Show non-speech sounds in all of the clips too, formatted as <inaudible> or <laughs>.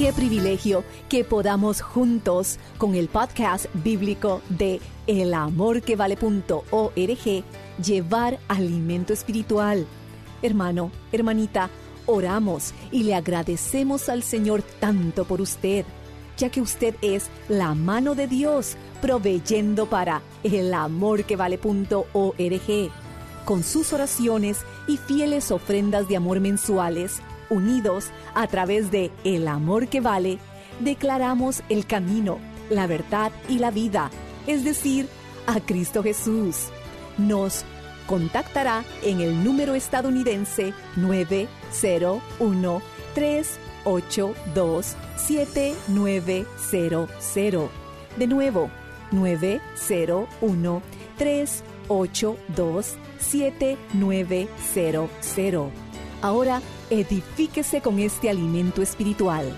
Qué privilegio que podamos juntos con el podcast bíblico de elamorquevale.org llevar alimento espiritual. Hermano, hermanita, oramos y le agradecemos al Señor tanto por usted, ya que usted es la mano de Dios proveyendo para elamorquevale.org. Con sus oraciones y fieles ofrendas de amor mensuales, unidos a través de El Amor que Vale, declaramos el camino, la verdad y la vida, es decir, a Cristo Jesús. Nos contactará en el número estadounidense 901 382 7900. De nuevo, 901 382 7900. Ahora edifíquese con este alimento espiritual.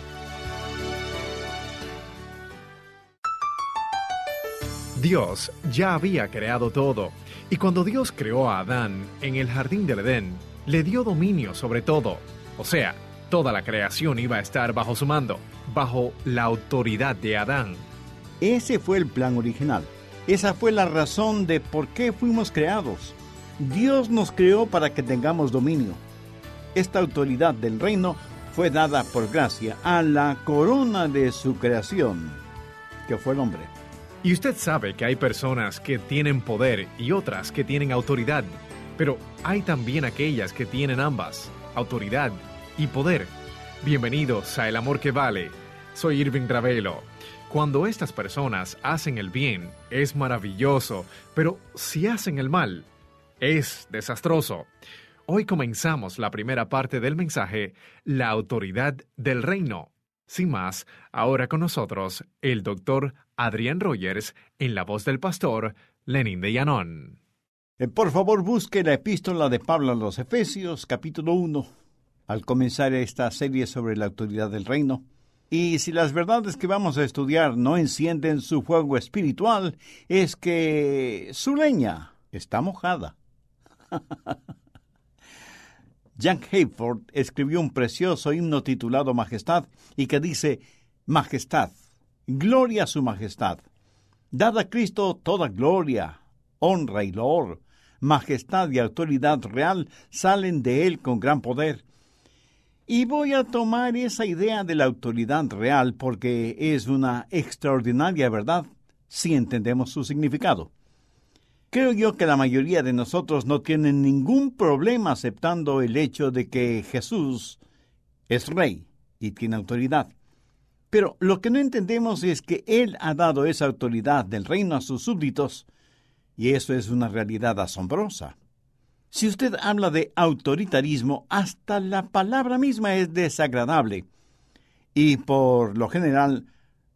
Dios ya había creado todo, y cuando Dios creó a Adán en el jardín del Edén, le dio dominio sobre todo. O sea, toda la creación iba a estar bajo su mando, bajo la autoridad de Adán. Ese fue el plan original. Esa fue la razón de por qué fuimos creados. Dios nos creó para que tengamos dominio. Esta autoridad del reino fue dada por gracia a la corona de su creación, que fue el hombre. Y usted sabe que hay personas que tienen poder y otras que tienen autoridad, pero hay también aquellas que tienen ambas, autoridad y poder. Bienvenidos a El Amor que Vale. Soy Irving Ravelo. Cuando estas personas hacen el bien, es maravilloso, pero si hacen el mal, es desastroso. Hoy comenzamos la primera parte del mensaje, La autoridad del reino. Sin más, ahora con nosotros el doctor Adrián Rogers en la voz del pastor Lenin de Llanón. Eh, por favor, busque la epístola de Pablo a los Efesios, capítulo 1, al comenzar esta serie sobre la autoridad del reino. Y si las verdades que vamos a estudiar no encienden su fuego espiritual, es que su leña está mojada. <laughs> Jack Hayford escribió un precioso himno titulado Majestad y que dice, Majestad, gloria a su majestad. Dad a Cristo toda gloria, honra y loor, majestad y autoridad real salen de él con gran poder. Y voy a tomar esa idea de la autoridad real porque es una extraordinaria verdad si entendemos su significado. Creo yo que la mayoría de nosotros no tienen ningún problema aceptando el hecho de que Jesús es rey y tiene autoridad. Pero lo que no entendemos es que Él ha dado esa autoridad del reino a sus súbditos, y eso es una realidad asombrosa. Si usted habla de autoritarismo, hasta la palabra misma es desagradable. Y por lo general,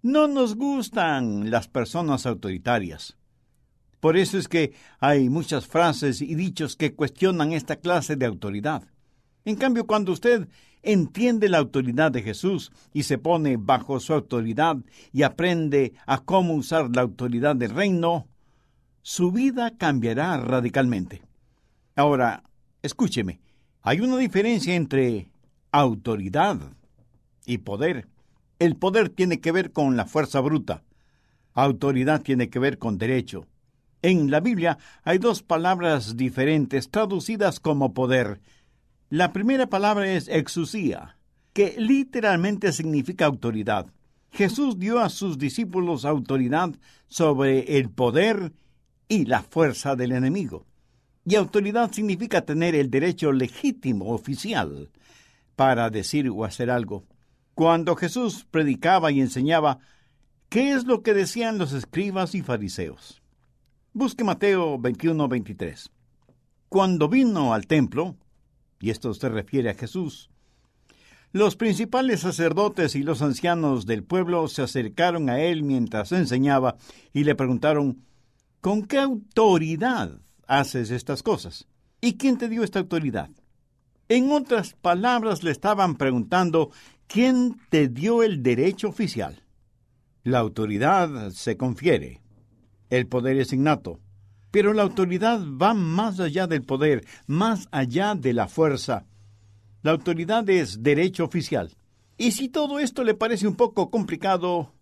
no nos gustan las personas autoritarias. Por eso es que hay muchas frases y dichos que cuestionan esta clase de autoridad. En cambio, cuando usted entiende la autoridad de Jesús y se pone bajo su autoridad y aprende a cómo usar la autoridad del reino, su vida cambiará radicalmente. Ahora, escúcheme, hay una diferencia entre autoridad y poder. El poder tiene que ver con la fuerza bruta. Autoridad tiene que ver con derecho. En la Biblia hay dos palabras diferentes traducidas como poder. La primera palabra es exusía, que literalmente significa autoridad. Jesús dio a sus discípulos autoridad sobre el poder y la fuerza del enemigo. Y autoridad significa tener el derecho legítimo oficial para decir o hacer algo. Cuando Jesús predicaba y enseñaba, ¿qué es lo que decían los escribas y fariseos? Busque Mateo 21, 23. Cuando vino al templo, y esto se refiere a Jesús, los principales sacerdotes y los ancianos del pueblo se acercaron a él mientras enseñaba y le preguntaron, ¿con qué autoridad haces estas cosas? ¿Y quién te dio esta autoridad? En otras palabras, le estaban preguntando, ¿quién te dio el derecho oficial? La autoridad se confiere, el poder es innato, pero la autoridad va más allá del poder, más allá de la fuerza. La autoridad es derecho oficial. Y si todo esto le parece un poco complicado,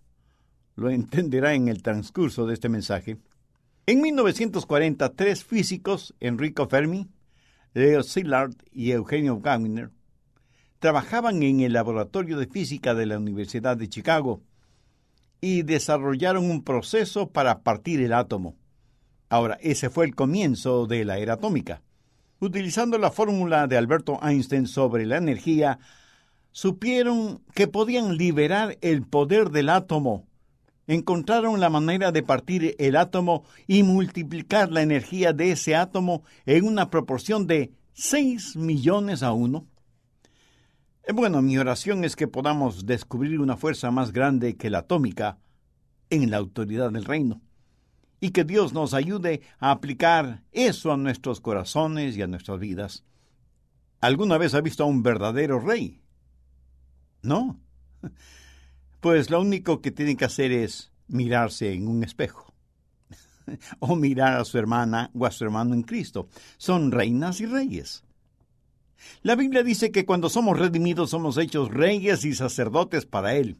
lo entenderá en el transcurso de este mensaje. En 1940, tres físicos, Enrico Fermi, Leo Szilard y Eugenio Gauner, trabajaban en el laboratorio de física de la Universidad de Chicago y desarrollaron un proceso para partir el átomo. Ahora, ese fue el comienzo de la era atómica. Utilizando la fórmula de Alberto Einstein sobre la energía, supieron que podían liberar el poder del átomo. Encontraron la manera de partir el átomo y multiplicar la energía de ese átomo en una proporción de 6 millones a 1 bueno, mi oración es que podamos descubrir una fuerza más grande que la atómica en la autoridad del reino y que Dios nos ayude a aplicar eso a nuestros corazones y a nuestras vidas. ¿Alguna vez ha visto a un verdadero rey? No. <laughs> Pues lo único que tiene que hacer es mirarse en un espejo. <laughs> o mirar a su hermana o a su hermano en Cristo. Son reinas y reyes. La Biblia dice que cuando somos redimidos somos hechos reyes y sacerdotes para Él.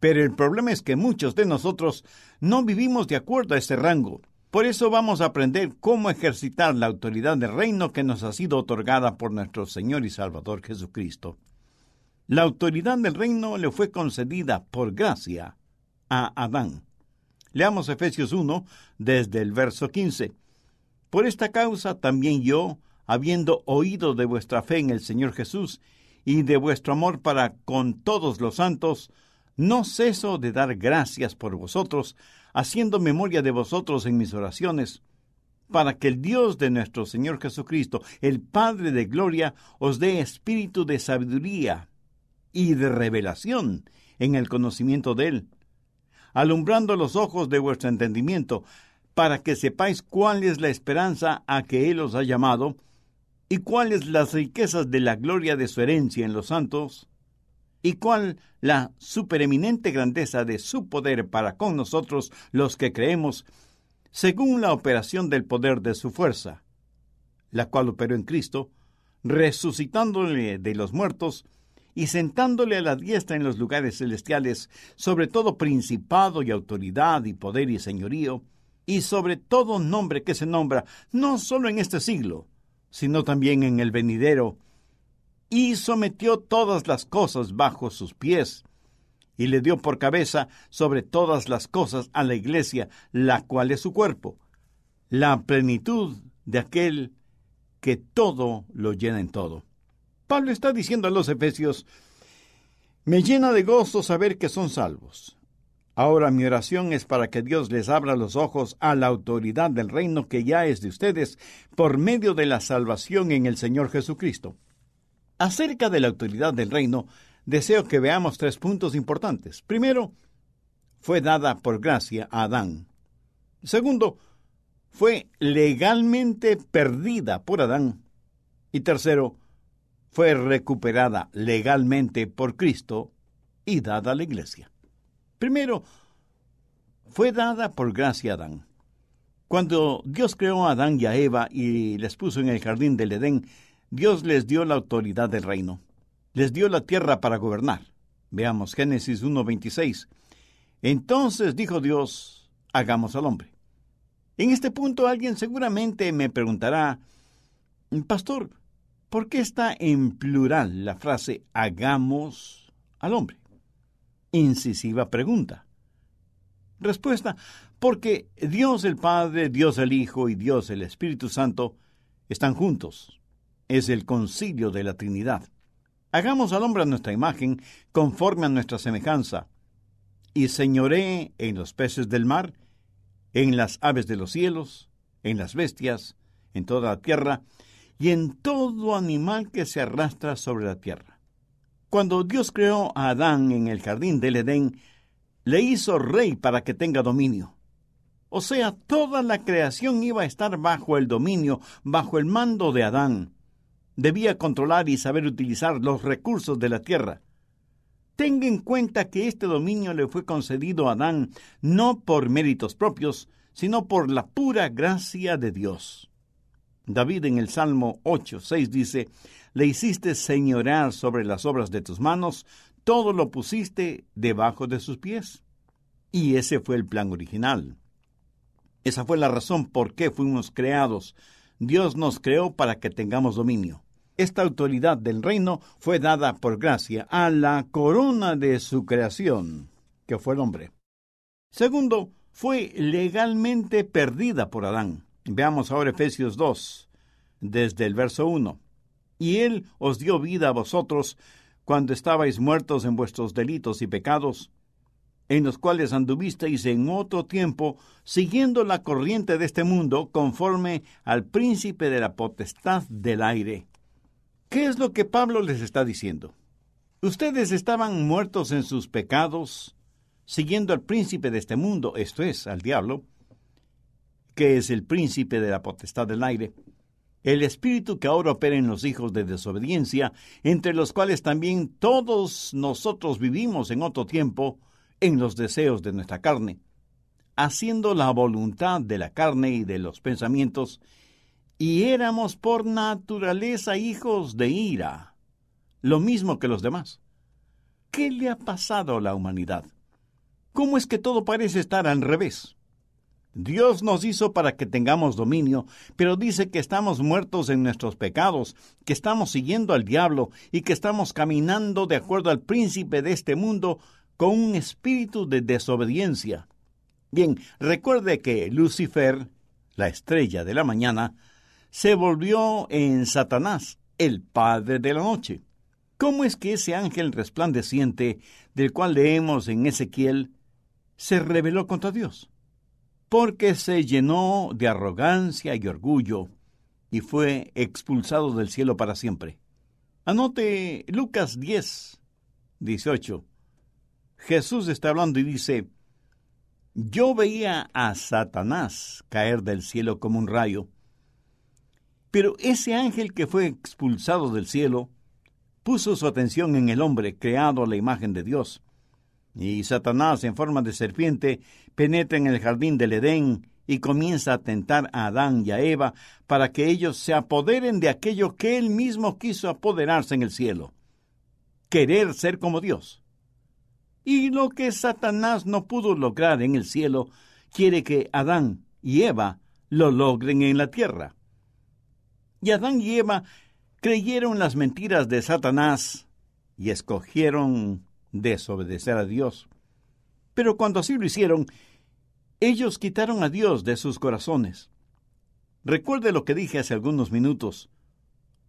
Pero el problema es que muchos de nosotros no vivimos de acuerdo a ese rango. Por eso vamos a aprender cómo ejercitar la autoridad del reino que nos ha sido otorgada por nuestro Señor y Salvador Jesucristo. La autoridad del reino le fue concedida por gracia a Adán. Leamos Efesios 1 desde el verso 15. Por esta causa también yo, habiendo oído de vuestra fe en el Señor Jesús y de vuestro amor para con todos los santos, no ceso de dar gracias por vosotros, haciendo memoria de vosotros en mis oraciones, para que el Dios de nuestro Señor Jesucristo, el Padre de Gloria, os dé espíritu de sabiduría y de revelación en el conocimiento de Él, alumbrando los ojos de vuestro entendimiento, para que sepáis cuál es la esperanza a que Él os ha llamado, y cuáles las riquezas de la gloria de su herencia en los santos, y cuál la supereminente grandeza de su poder para con nosotros los que creemos, según la operación del poder de su fuerza, la cual operó en Cristo, resucitándole de los muertos y sentándole a la diestra en los lugares celestiales, sobre todo principado y autoridad y poder y señorío, y sobre todo nombre que se nombra, no solo en este siglo, sino también en el venidero, y sometió todas las cosas bajo sus pies, y le dio por cabeza sobre todas las cosas a la iglesia, la cual es su cuerpo, la plenitud de aquel que todo lo llena en todo. Pablo está diciendo a los Efesios, me llena de gozo saber que son salvos. Ahora mi oración es para que Dios les abra los ojos a la autoridad del reino que ya es de ustedes por medio de la salvación en el Señor Jesucristo. Acerca de la autoridad del reino, deseo que veamos tres puntos importantes. Primero, fue dada por gracia a Adán. Segundo, fue legalmente perdida por Adán. Y tercero, fue recuperada legalmente por Cristo y dada a la iglesia. Primero, fue dada por gracia a Adán. Cuando Dios creó a Adán y a Eva y les puso en el jardín del Edén, Dios les dio la autoridad del reino. Les dio la tierra para gobernar. Veamos Génesis 1.26. Entonces dijo Dios, hagamos al hombre. En este punto alguien seguramente me preguntará, Pastor, ¿por qué está en plural la frase hagamos al hombre? Incisiva pregunta. Respuesta, porque Dios el Padre, Dios el Hijo y Dios el Espíritu Santo están juntos. Es el concilio de la Trinidad. Hagamos al hombre a nuestra imagen, conforme a nuestra semejanza, y señoré en los peces del mar, en las aves de los cielos, en las bestias, en toda la tierra, y en todo animal que se arrastra sobre la tierra. Cuando Dios creó a Adán en el jardín del Edén, le hizo rey para que tenga dominio. O sea, toda la creación iba a estar bajo el dominio, bajo el mando de Adán. Debía controlar y saber utilizar los recursos de la tierra. Tenga en cuenta que este dominio le fue concedido a Adán no por méritos propios, sino por la pura gracia de Dios. David en el Salmo 8, 6 dice, Le hiciste señorear sobre las obras de tus manos, todo lo pusiste debajo de sus pies. Y ese fue el plan original. Esa fue la razón por qué fuimos creados. Dios nos creó para que tengamos dominio. Esta autoridad del reino fue dada por gracia a la corona de su creación, que fue el hombre. Segundo, fue legalmente perdida por Adán. Veamos ahora Efesios 2, desde el verso 1. Y él os dio vida a vosotros cuando estabais muertos en vuestros delitos y pecados, en los cuales anduvisteis en otro tiempo, siguiendo la corriente de este mundo, conforme al príncipe de la potestad del aire. ¿Qué es lo que Pablo les está diciendo? Ustedes estaban muertos en sus pecados, siguiendo al príncipe de este mundo, esto es, al diablo, que es el príncipe de la potestad del aire, el espíritu que ahora opera en los hijos de desobediencia, entre los cuales también todos nosotros vivimos en otro tiempo, en los deseos de nuestra carne, haciendo la voluntad de la carne y de los pensamientos, y éramos por naturaleza hijos de ira, lo mismo que los demás. ¿Qué le ha pasado a la humanidad? ¿Cómo es que todo parece estar al revés? Dios nos hizo para que tengamos dominio, pero dice que estamos muertos en nuestros pecados, que estamos siguiendo al diablo y que estamos caminando de acuerdo al príncipe de este mundo con un espíritu de desobediencia. Bien, recuerde que Lucifer, la estrella de la mañana, se volvió en Satanás, el padre de la noche. ¿Cómo es que ese ángel resplandeciente, del cual leemos en Ezequiel, se rebeló contra Dios? Porque se llenó de arrogancia y orgullo y fue expulsado del cielo para siempre. Anote Lucas 10, 18. Jesús está hablando y dice, yo veía a Satanás caer del cielo como un rayo, pero ese ángel que fue expulsado del cielo puso su atención en el hombre creado a la imagen de Dios. Y Satanás, en forma de serpiente, penetra en el jardín del Edén y comienza a tentar a Adán y a Eva para que ellos se apoderen de aquello que él mismo quiso apoderarse en el cielo, querer ser como Dios. Y lo que Satanás no pudo lograr en el cielo, quiere que Adán y Eva lo logren en la tierra. Y Adán y Eva creyeron las mentiras de Satanás y escogieron desobedecer a Dios. Pero cuando así lo hicieron, ellos quitaron a Dios de sus corazones. Recuerde lo que dije hace algunos minutos.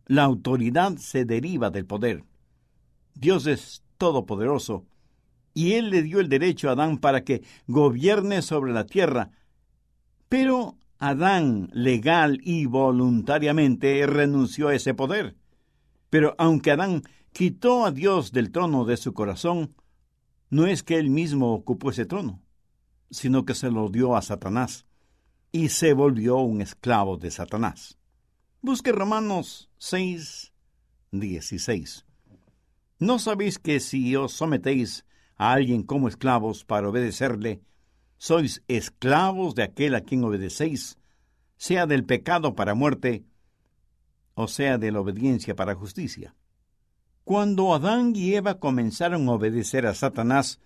La autoridad se deriva del poder. Dios es todopoderoso y él le dio el derecho a Adán para que gobierne sobre la tierra. Pero Adán, legal y voluntariamente, renunció a ese poder. Pero aunque Adán quitó a Dios del trono de su corazón, no es que él mismo ocupó ese trono, sino que se lo dio a Satanás, y se volvió un esclavo de Satanás. Busque Romanos 6, 16. ¿No sabéis que si os sometéis a alguien como esclavos para obedecerle, sois esclavos de aquel a quien obedecéis, sea del pecado para muerte, o sea de la obediencia para justicia. Cuando Adán y Eva comenzaron a obedecer a Satanás,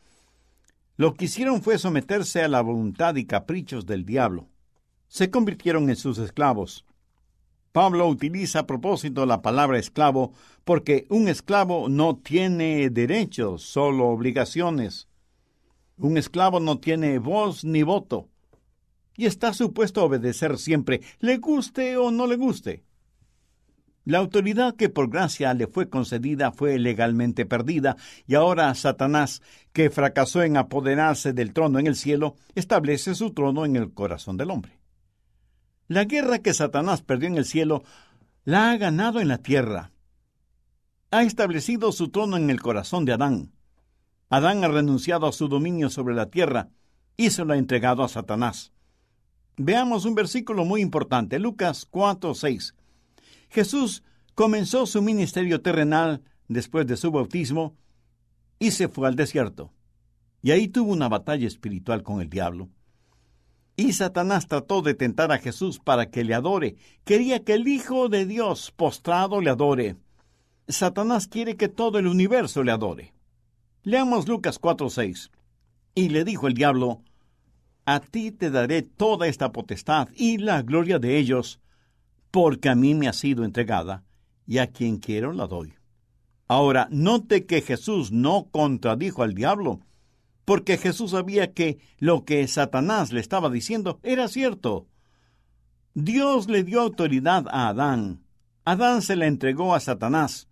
lo que hicieron fue someterse a la voluntad y caprichos del diablo. Se convirtieron en sus esclavos. Pablo utiliza a propósito la palabra esclavo porque un esclavo no tiene derechos, solo obligaciones. Un esclavo no tiene voz ni voto y está supuesto a obedecer siempre, le guste o no le guste. La autoridad que por gracia le fue concedida fue legalmente perdida, y ahora Satanás, que fracasó en apoderarse del trono en el cielo, establece su trono en el corazón del hombre. La guerra que Satanás perdió en el cielo la ha ganado en la tierra. Ha establecido su trono en el corazón de Adán. Adán ha renunciado a su dominio sobre la tierra y se lo ha entregado a Satanás. Veamos un versículo muy importante, Lucas 4, 6. Jesús comenzó su ministerio terrenal después de su bautismo y se fue al desierto. Y ahí tuvo una batalla espiritual con el diablo. Y Satanás trató de tentar a Jesús para que le adore. Quería que el Hijo de Dios postrado le adore. Satanás quiere que todo el universo le adore. Leamos Lucas 4:6. Y le dijo el diablo, A ti te daré toda esta potestad y la gloria de ellos, porque a mí me ha sido entregada, y a quien quiero la doy. Ahora, note que Jesús no contradijo al diablo, porque Jesús sabía que lo que Satanás le estaba diciendo era cierto. Dios le dio autoridad a Adán. Adán se la entregó a Satanás.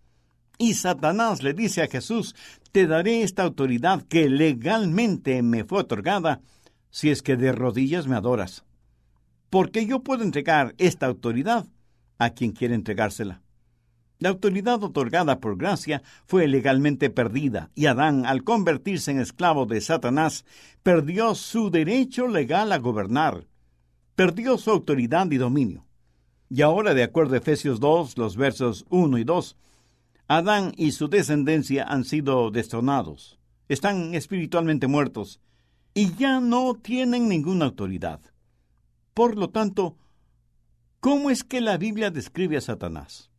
Y Satanás le dice a Jesús, te daré esta autoridad que legalmente me fue otorgada, si es que de rodillas me adoras porque yo puedo entregar esta autoridad a quien quiere entregársela. La autoridad otorgada por gracia fue legalmente perdida, y Adán, al convertirse en esclavo de Satanás, perdió su derecho legal a gobernar, perdió su autoridad y dominio. Y ahora, de acuerdo a Efesios 2, los versos 1 y 2, Adán y su descendencia han sido destronados, están espiritualmente muertos, y ya no tienen ninguna autoridad. Por lo tanto, ¿cómo es que la Biblia describe a Satanás?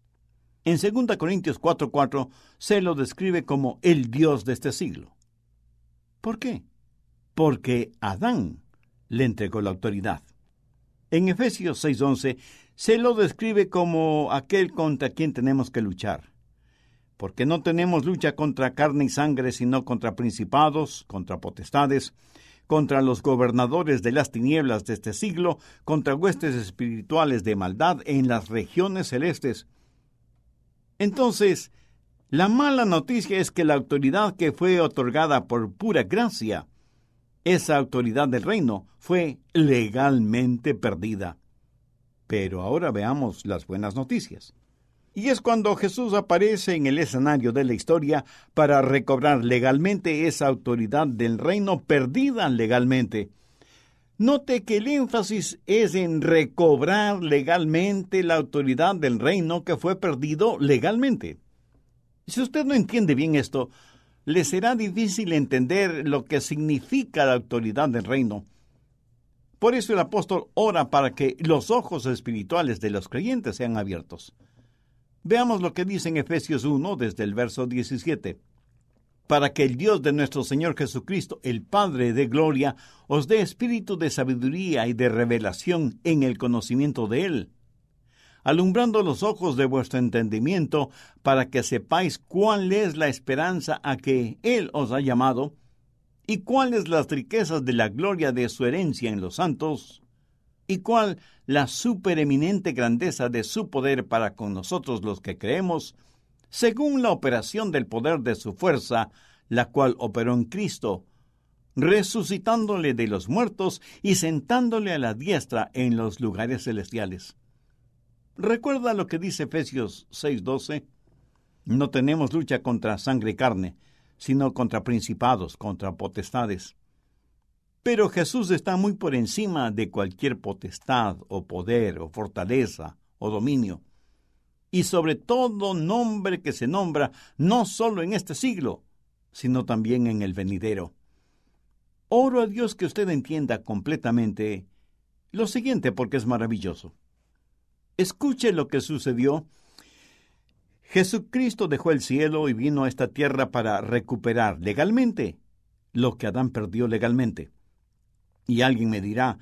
En 2 Corintios 4:4 se lo describe como el Dios de este siglo. ¿Por qué? Porque Adán le entregó la autoridad. En Efesios 6:11 se lo describe como aquel contra quien tenemos que luchar. Porque no tenemos lucha contra carne y sangre, sino contra principados, contra potestades, contra los gobernadores de las tinieblas de este siglo, contra huestes espirituales de maldad en las regiones celestes. Entonces, la mala noticia es que la autoridad que fue otorgada por pura gracia, esa autoridad del reino, fue legalmente perdida. Pero ahora veamos las buenas noticias. Y es cuando Jesús aparece en el escenario de la historia para recobrar legalmente esa autoridad del reino perdida legalmente. Note que el énfasis es en recobrar legalmente la autoridad del reino que fue perdido legalmente. Si usted no entiende bien esto, le será difícil entender lo que significa la autoridad del reino. Por eso el apóstol ora para que los ojos espirituales de los creyentes sean abiertos. Veamos lo que dice en Efesios 1 desde el verso 17. Para que el Dios de nuestro Señor Jesucristo, el Padre de Gloria, os dé espíritu de sabiduría y de revelación en el conocimiento de Él, alumbrando los ojos de vuestro entendimiento, para que sepáis cuál es la esperanza a que Él os ha llamado, y cuáles las riquezas de la gloria de su herencia en los santos, y cuál la supereminente grandeza de su poder para con nosotros los que creemos, según la operación del poder de su fuerza, la cual operó en Cristo, resucitándole de los muertos y sentándole a la diestra en los lugares celestiales. ¿Recuerda lo que dice Efesios 6:12? No tenemos lucha contra sangre y carne, sino contra principados, contra potestades pero Jesús está muy por encima de cualquier potestad o poder o fortaleza o dominio. Y sobre todo nombre que se nombra no solo en este siglo, sino también en el venidero. Oro a Dios que usted entienda completamente lo siguiente porque es maravilloso. Escuche lo que sucedió. Jesucristo dejó el cielo y vino a esta tierra para recuperar legalmente lo que Adán perdió legalmente. Y alguien me dirá,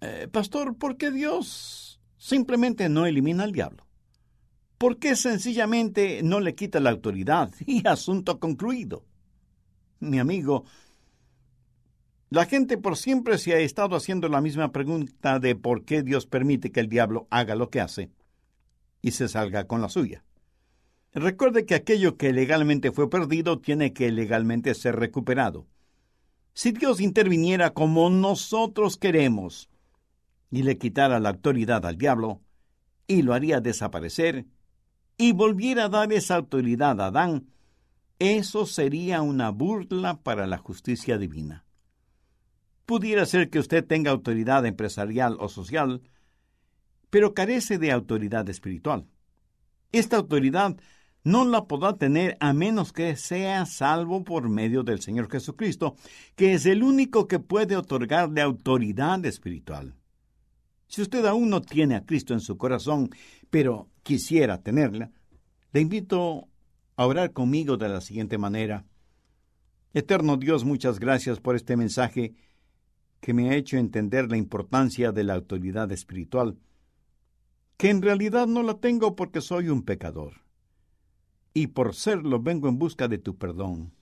eh, Pastor, ¿por qué Dios simplemente no elimina al diablo. ¿Por qué sencillamente no le quita la autoridad <laughs> y asunto concluido? Mi amigo, la gente por siempre se ha estado haciendo la misma pregunta de por qué Dios permite que el diablo haga lo que hace y se salga con la suya. Recuerde que aquello que legalmente fue perdido tiene que legalmente ser recuperado. Si Dios interviniera como nosotros queremos y le quitara la autoridad al diablo, y lo haría desaparecer, y volviera a dar esa autoridad a Adán, eso sería una burla para la justicia divina. Pudiera ser que usted tenga autoridad empresarial o social, pero carece de autoridad espiritual. Esta autoridad no la podrá tener a menos que sea salvo por medio del Señor Jesucristo, que es el único que puede otorgarle autoridad espiritual. Si usted aún no tiene a Cristo en su corazón, pero quisiera tenerla, le invito a orar conmigo de la siguiente manera. Eterno Dios, muchas gracias por este mensaje que me ha hecho entender la importancia de la autoridad espiritual, que en realidad no la tengo porque soy un pecador y por serlo vengo en busca de tu perdón.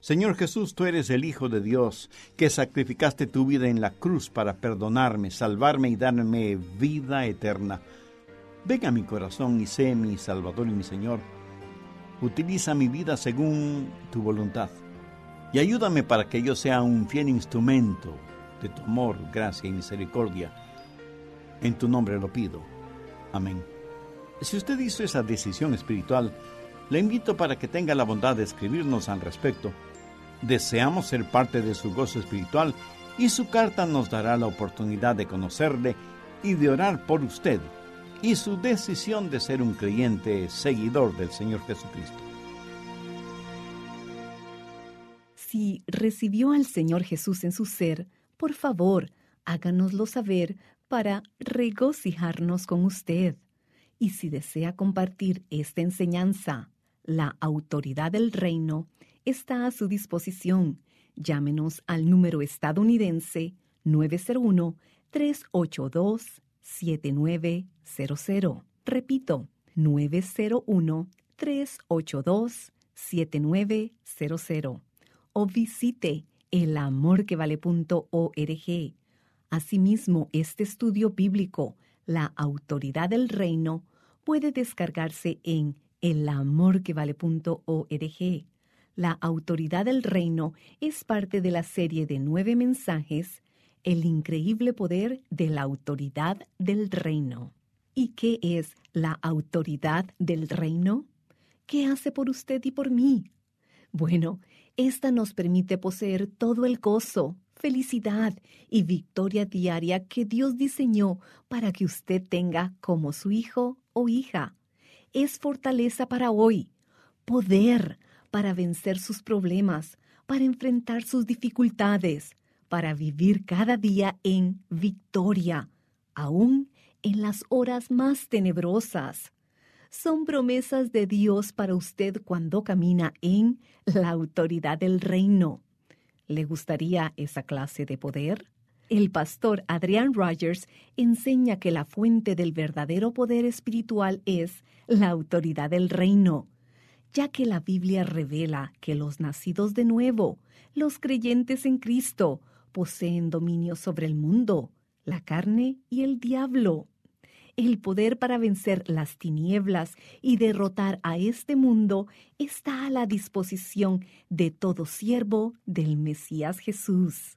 Señor Jesús, tú eres el Hijo de Dios, que sacrificaste tu vida en la cruz para perdonarme, salvarme y darme vida eterna. Venga a mi corazón y sé mi Salvador y mi Señor. Utiliza mi vida según tu voluntad y ayúdame para que yo sea un fiel instrumento de tu amor, gracia y misericordia. En tu nombre lo pido. Amén. Si usted hizo esa decisión espiritual, le invito para que tenga la bondad de escribirnos al respecto. Deseamos ser parte de su gozo espiritual y su carta nos dará la oportunidad de conocerle y de orar por usted y su decisión de ser un creyente seguidor del Señor Jesucristo. Si recibió al Señor Jesús en su ser, por favor, háganoslo saber para regocijarnos con usted. Y si desea compartir esta enseñanza la autoridad del reino está a su disposición. Llámenos al número estadounidense 901-382-7900. Repito, 901-382-7900. O visite elamorquevale.org. Asimismo, este estudio bíblico, La autoridad del reino, puede descargarse en elamorquevale.org. La autoridad del reino es parte de la serie de nueve mensajes, El increíble poder de la autoridad del reino. ¿Y qué es la autoridad del reino? ¿Qué hace por usted y por mí? Bueno, esta nos permite poseer todo el gozo, felicidad y victoria diaria que Dios diseñó para que usted tenga como su hijo o hija es fortaleza para hoy, poder para vencer sus problemas, para enfrentar sus dificultades, para vivir cada día en victoria, aún en las horas más tenebrosas. Son promesas de Dios para usted cuando camina en la autoridad del reino. ¿Le gustaría esa clase de poder? El pastor Adrian Rogers enseña que la fuente del verdadero poder espiritual es la autoridad del reino, ya que la Biblia revela que los nacidos de nuevo, los creyentes en Cristo, poseen dominio sobre el mundo, la carne y el diablo. El poder para vencer las tinieblas y derrotar a este mundo está a la disposición de todo siervo del Mesías Jesús.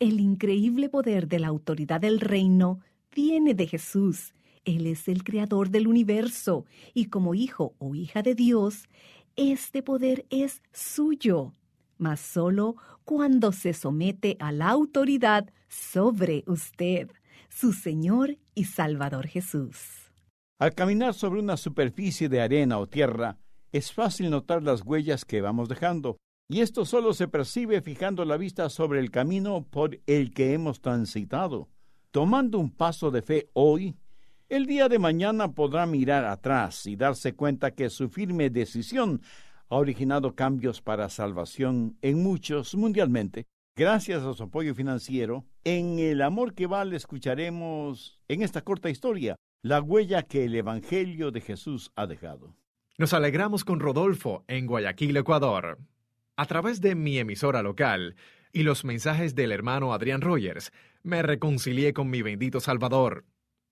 El increíble poder de la autoridad del reino viene de Jesús. Él es el creador del universo y como hijo o hija de Dios, este poder es suyo, mas solo cuando se somete a la autoridad sobre usted, su Señor y Salvador Jesús. Al caminar sobre una superficie de arena o tierra, es fácil notar las huellas que vamos dejando, y esto solo se percibe fijando la vista sobre el camino por el que hemos transitado. Tomando un paso de fe hoy, el día de mañana podrá mirar atrás y darse cuenta que su firme decisión ha originado cambios para salvación en muchos mundialmente Gracias a su apoyo financiero, en El Amor que Vale escucharemos en esta corta historia la huella que el Evangelio de Jesús ha dejado. Nos alegramos con Rodolfo en Guayaquil, Ecuador. A través de mi emisora local y los mensajes del hermano Adrián Rogers, me reconcilié con mi bendito Salvador.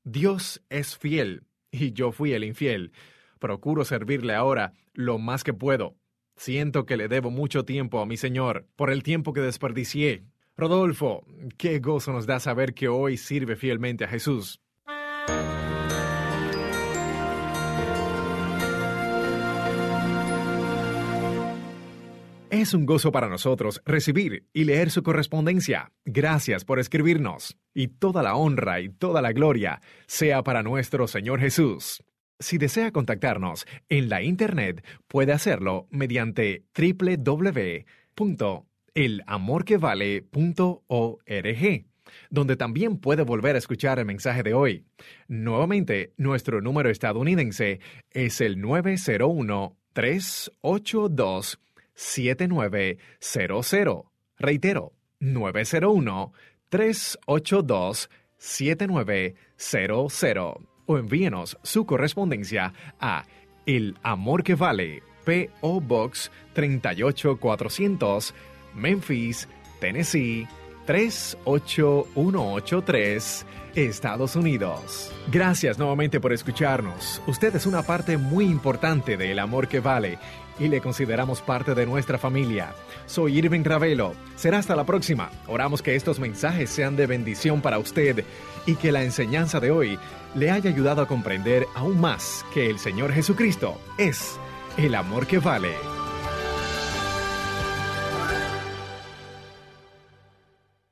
Dios es fiel y yo fui el infiel. Procuro servirle ahora lo más que puedo. Siento que le debo mucho tiempo a mi Señor por el tiempo que desperdicié. Rodolfo, qué gozo nos da saber que hoy sirve fielmente a Jesús. Es un gozo para nosotros recibir y leer su correspondencia. Gracias por escribirnos. Y toda la honra y toda la gloria sea para nuestro Señor Jesús. Si desea contactarnos en la Internet, puede hacerlo mediante www.elamorquevale.org, donde también puede volver a escuchar el mensaje de hoy. Nuevamente, nuestro número estadounidense es el 901 382 7900. Reitero, 901-382-7900. O envíenos su correspondencia a El Amor que Vale, P.O. Box 38400, Memphis, Tennessee 38183, Estados Unidos. Gracias nuevamente por escucharnos. Usted es una parte muy importante de El Amor que Vale y le consideramos parte de nuestra familia. Soy Irving Ravelo. Será hasta la próxima. Oramos que estos mensajes sean de bendición para usted y que la enseñanza de hoy le haya ayudado a comprender aún más que el Señor Jesucristo es el amor que vale.